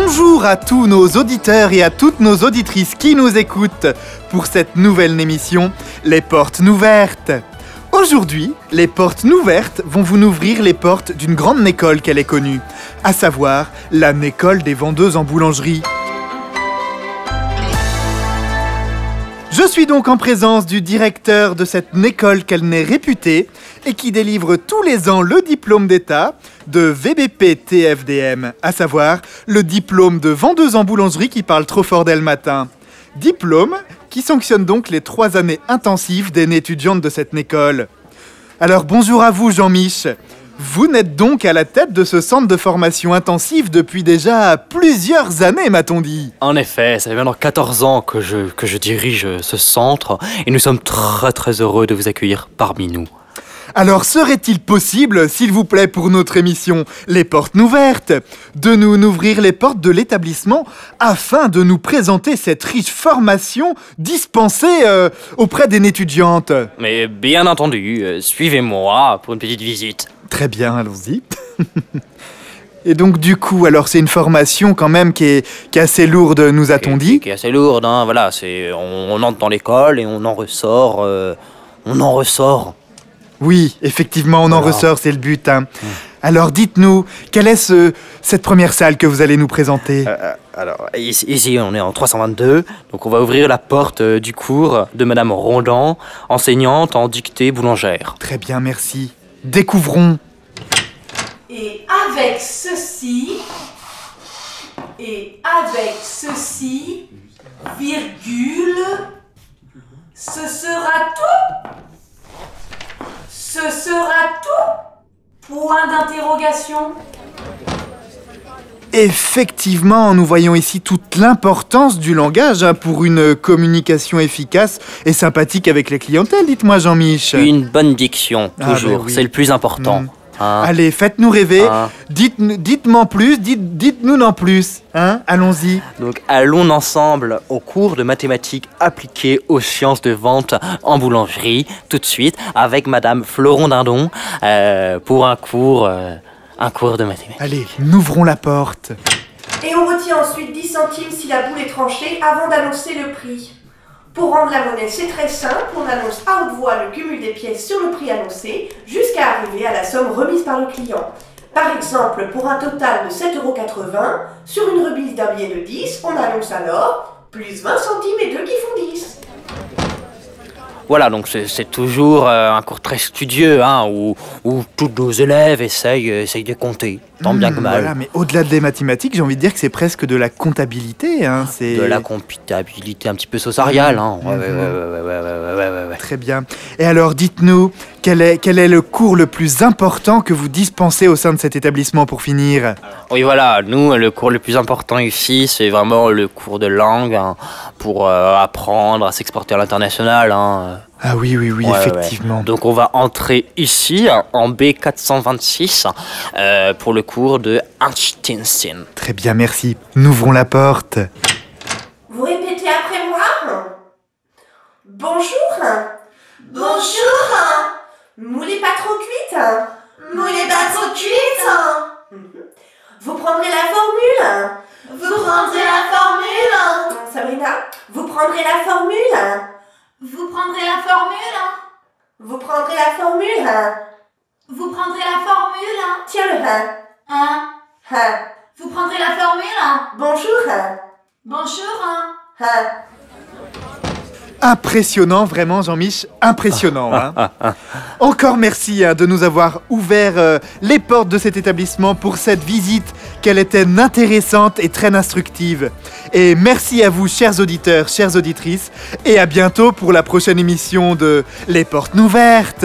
Bonjour à tous nos auditeurs et à toutes nos auditrices qui nous écoutent pour cette nouvelle émission Les Portes Nouvertes. Aujourd'hui, les Portes Nouvertes vont vous ouvrir les portes d'une grande école qu'elle est connue, à savoir la École des vendeuses en boulangerie. Je suis donc en présence du directeur de cette école qu'elle n'est réputée et qui délivre tous les ans le diplôme d'État de VBP TFDM, à savoir le diplôme de vendeuse en boulangerie qui parle trop fort d'elle matin. Diplôme qui sanctionne donc les trois années intensives d'une étudiante de cette école. Alors bonjour à vous Jean-Mich. Vous n'êtes donc à la tête de ce centre de formation intensive depuis déjà plusieurs années, m'a-t-on dit. En effet, ça fait maintenant 14 ans que je, que je dirige ce centre et nous sommes très très heureux de vous accueillir parmi nous. Alors serait-il possible, s'il vous plaît, pour notre émission Les Portes Nouvertes, de nous ouvrir les portes de l'établissement afin de nous présenter cette riche formation dispensée euh, auprès d'une étudiante Mais bien entendu, euh, suivez-moi pour une petite visite. Très bien, allons-y. Et donc du coup, alors c'est une formation quand même qui est, qui est assez lourde, nous a-t-on dit Qui est assez lourde, hein, voilà, c'est, on, on entre dans l'école et on en ressort, euh, on en ressort. Oui, effectivement, on en ressort, c'est le but. hein. Alors dites-nous, quelle est ce- cette première salle que vous allez nous présenter? Euh, alors, ici, ici, on est en 322, donc on va ouvrir la porte euh, du cours de Madame Rondan, enseignante en dictée boulangère. Très bien, merci. Découvrons. Et avec ceci, et avec ceci, virgule, ce sera tout? Ce sera tout? Point d'interrogation. Effectivement, nous voyons ici toute l'importance du langage hein, pour une communication efficace et sympathique avec les clientèles, dites-moi Jean-Mich. Une bonne diction, Ah, toujours, ben oui. c'est le plus important. Mm. hein. Allez, faites-nous rêver. Ah. Dites, dites-moi en plus, dites, dites-nous en plus. Hein Allons-y. Donc allons ensemble au cours de mathématiques appliquées aux sciences de vente en boulangerie, tout de suite, avec Madame Floron Dindon, euh, pour un cours, euh, un cours de mathématiques. Allez, n'ouvrons la porte. Et on retient ensuite 10 centimes si la boule est tranchée avant d'annoncer le prix. Pour rendre la monnaie, c'est très simple, on annonce à haute voix le cumul des pièces sur le prix annoncé jusqu'à arriver à la somme remise par le client. Par exemple, pour un total de 7,80€, sur une remise d'un billet de 10, on annonce alors plus 20 centimes et 2 qui font 10. Voilà, donc c'est toujours euh, un cours très studieux, hein, où, tous nos élèves essayent, euh, essayent de compter, tant bien que hmm, mal. Mais au-delà des mathématiques, j'ai envie de dire que c'est presque de la comptabilité. Hein, de la comptabilité un petit peu sauceriale. Très bien. Et alors, dites-nous, quel est, quel est le cours le plus important que vous dispensez au sein de cet établissement pour finir? Oui, voilà, nous, le cours le plus important ici, c'est vraiment le cours de langue hein, pour euh, apprendre à s'exporter à l'international. hein. Ah oui, oui, oui, Ouais, ouais. effectivement. Donc, on va entrer ici, en B426, euh, pour le cours de Einstein. Très bien, merci. N'ouvrons la porte. Vous répétez après moi? Bonjour Bonjour. Moulez pas trop cuite. Moulez pas trop cuite. Vous prendrez la formule. Vous prendrez la formule. Sabrina, vous prendrez la formule. Vous prendrez la formule. Vous prendrez la formule. Vous prendrez la formule. Tiens le hein Hein? Hein. Vous prendrez la formule. Bonjour. Bonjour. Hein. Impressionnant, vraiment, Jean-Mich, impressionnant. hein. Encore merci hein, de nous avoir ouvert euh, les portes de cet établissement pour cette visite, qu'elle était intéressante et très instructive. Et merci à vous, chers auditeurs, chères auditrices, et à bientôt pour la prochaine émission de Les Portes Nouvertes.